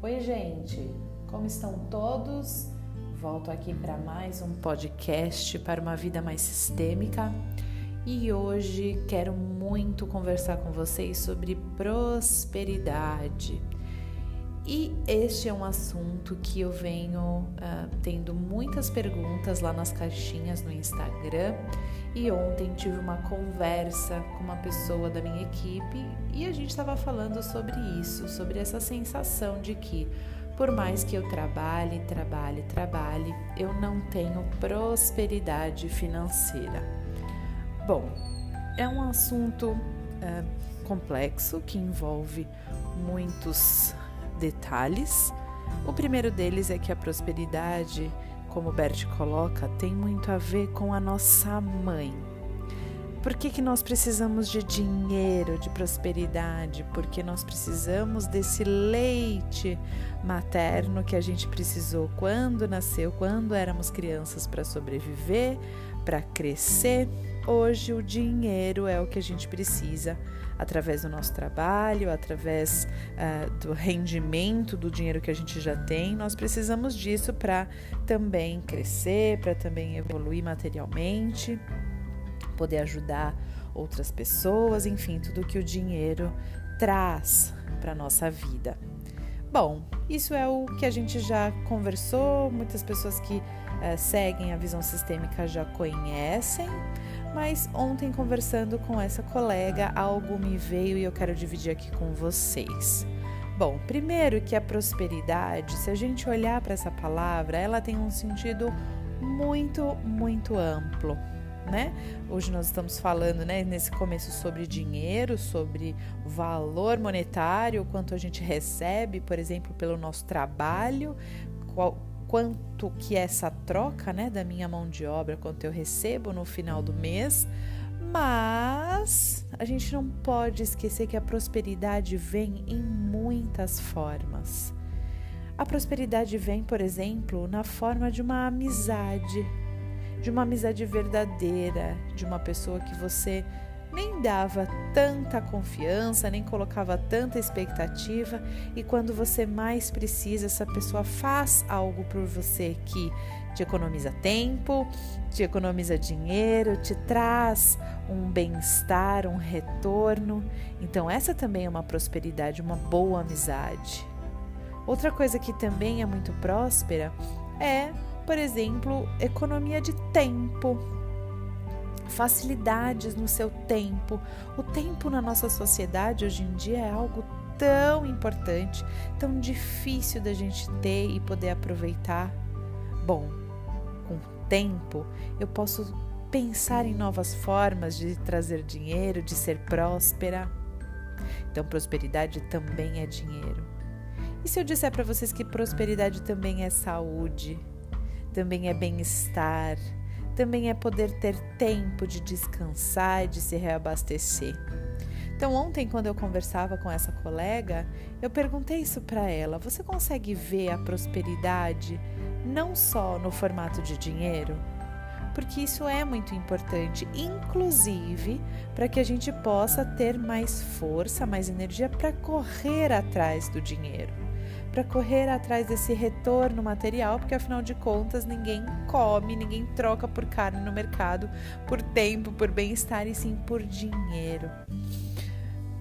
Oi, gente, como estão todos? Volto aqui para mais um podcast para uma vida mais sistêmica e hoje quero muito conversar com vocês sobre prosperidade. E este é um assunto que eu venho uh, tendo muitas perguntas lá nas caixinhas no Instagram. E ontem tive uma conversa com uma pessoa da minha equipe e a gente estava falando sobre isso, sobre essa sensação de que, por mais que eu trabalhe, trabalhe, trabalhe, eu não tenho prosperidade financeira. Bom, é um assunto uh, complexo que envolve muitos detalhes. O primeiro deles é que a prosperidade, como Bert coloca, tem muito a ver com a nossa mãe. Por que, que nós precisamos de dinheiro, de prosperidade? Porque nós precisamos desse leite materno que a gente precisou quando nasceu, quando éramos crianças, para sobreviver, para crescer. Hoje, o dinheiro é o que a gente precisa através do nosso trabalho, através uh, do rendimento do dinheiro que a gente já tem. Nós precisamos disso para também crescer, para também evoluir materialmente, poder ajudar outras pessoas, enfim, tudo que o dinheiro traz para nossa vida. Bom, isso é o que a gente já conversou, muitas pessoas que uh, seguem a visão sistêmica já conhecem, mas ontem, conversando com essa colega, algo me veio e eu quero dividir aqui com vocês. Bom, primeiro que a prosperidade, se a gente olhar para essa palavra, ela tem um sentido muito, muito amplo. Né? Hoje nós estamos falando, né, nesse começo sobre dinheiro, sobre valor monetário, quanto a gente recebe, por exemplo, pelo nosso trabalho, qual, quanto que essa troca, né, da minha mão de obra, quanto eu recebo no final do mês. Mas a gente não pode esquecer que a prosperidade vem em muitas formas. A prosperidade vem, por exemplo, na forma de uma amizade, de uma amizade verdadeira, de uma pessoa que você nem dava tanta confiança, nem colocava tanta expectativa, e quando você mais precisa, essa pessoa faz algo por você que te economiza tempo, te economiza dinheiro, te traz um bem-estar, um retorno. Então, essa também é uma prosperidade, uma boa amizade. Outra coisa que também é muito próspera é, por exemplo, economia de tempo facilidades no seu tempo. O tempo na nossa sociedade hoje em dia é algo tão importante, tão difícil da gente ter e poder aproveitar. Bom, com tempo eu posso pensar em novas formas de trazer dinheiro, de ser próspera. Então, prosperidade também é dinheiro. E se eu disser para vocês que prosperidade também é saúde, também é bem-estar, também é poder ter tempo de descansar e de se reabastecer. Então, ontem, quando eu conversava com essa colega, eu perguntei isso para ela: você consegue ver a prosperidade não só no formato de dinheiro? Porque isso é muito importante, inclusive para que a gente possa ter mais força, mais energia para correr atrás do dinheiro para correr atrás desse retorno material, porque afinal de contas ninguém come, ninguém troca por carne no mercado, por tempo, por bem-estar e sim por dinheiro.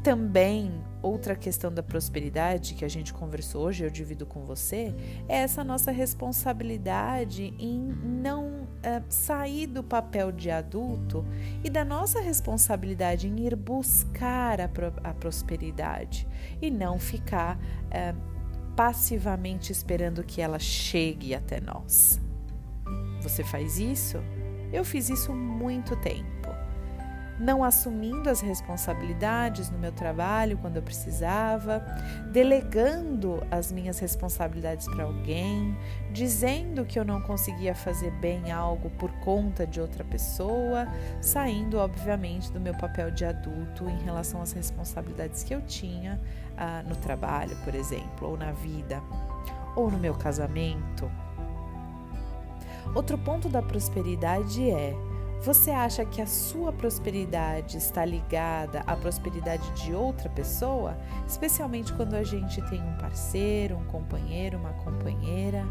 Também outra questão da prosperidade que a gente conversou hoje, eu divido com você, é essa nossa responsabilidade em não é, sair do papel de adulto e da nossa responsabilidade em ir buscar a, a prosperidade e não ficar é, passivamente esperando que ela chegue até nós. Você faz isso? Eu fiz isso muito tempo. Não assumindo as responsabilidades no meu trabalho quando eu precisava, delegando as minhas responsabilidades para alguém, dizendo que eu não conseguia fazer bem algo por conta de outra pessoa, saindo, obviamente, do meu papel de adulto em relação às responsabilidades que eu tinha ah, no trabalho, por exemplo, ou na vida, ou no meu casamento. Outro ponto da prosperidade é Você acha que a sua prosperidade está ligada à prosperidade de outra pessoa, especialmente quando a gente tem um parceiro, um companheiro, uma companheira?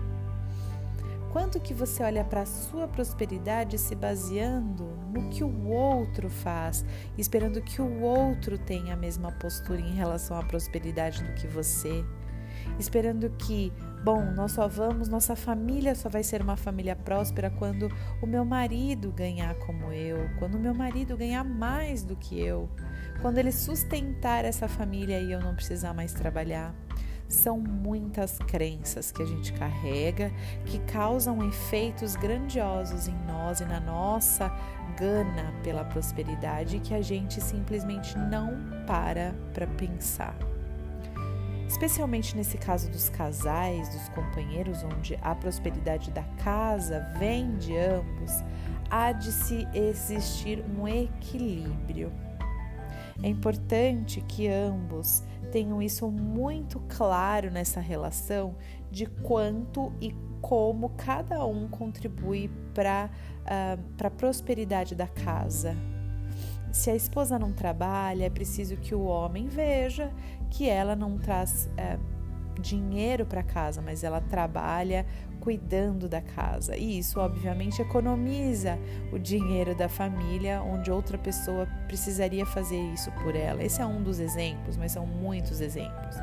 Quanto que você olha para a sua prosperidade se baseando no que o outro faz, esperando que o outro tenha a mesma postura em relação à prosperidade do que você? Esperando que, bom, nós só vamos, nossa família só vai ser uma família próspera quando o meu marido ganhar como eu, quando o meu marido ganhar mais do que eu, quando ele sustentar essa família e eu não precisar mais trabalhar. São muitas crenças que a gente carrega que causam efeitos grandiosos em nós e na nossa gana pela prosperidade que a gente simplesmente não para para pensar. Especialmente nesse caso dos casais, dos companheiros, onde a prosperidade da casa vem de ambos, há de se existir um equilíbrio. É importante que ambos tenham isso muito claro nessa relação de quanto e como cada um contribui para uh, a prosperidade da casa. Se a esposa não trabalha, é preciso que o homem veja que ela não traz é, dinheiro para casa, mas ela trabalha cuidando da casa. E isso, obviamente, economiza o dinheiro da família, onde outra pessoa precisaria fazer isso por ela. Esse é um dos exemplos, mas são muitos exemplos.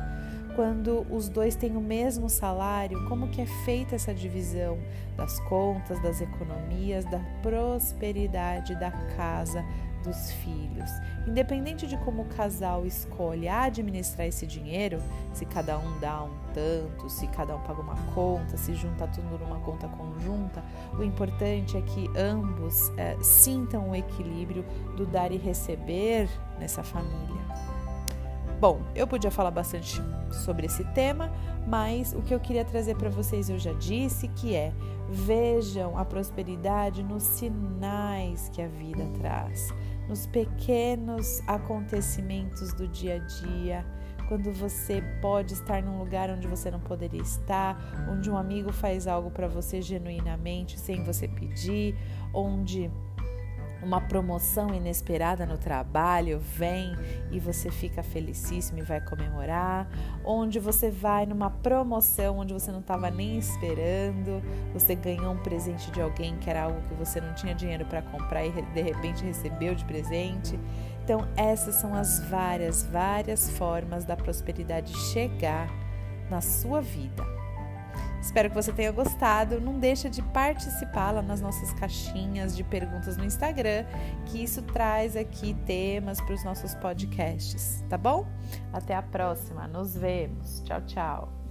Quando os dois têm o mesmo salário, como que é feita essa divisão das contas, das economias, da prosperidade da casa, dos filhos. Independente de como o casal escolhe administrar esse dinheiro, se cada um dá um tanto, se cada um paga uma conta, se junta tudo numa conta conjunta, o importante é que ambos é, sintam o equilíbrio do dar e receber nessa família. Bom, eu podia falar bastante sobre esse tema, mas o que eu queria trazer para vocês eu já disse que é vejam a prosperidade nos sinais que a vida traz nos pequenos acontecimentos do dia a dia, quando você pode estar num lugar onde você não poderia estar, onde um amigo faz algo para você genuinamente sem você pedir, onde uma promoção inesperada no trabalho vem e você fica felicíssimo e vai comemorar, onde você vai numa promoção onde você não estava nem esperando, você ganhou um presente de alguém que era algo que você não tinha dinheiro para comprar e de repente recebeu de presente. Então, essas são as várias, várias formas da prosperidade chegar na sua vida. Espero que você tenha gostado. Não deixa de participar lá nas nossas caixinhas de perguntas no Instagram, que isso traz aqui temas para os nossos podcasts, tá bom? Até a próxima. Nos vemos. Tchau, tchau.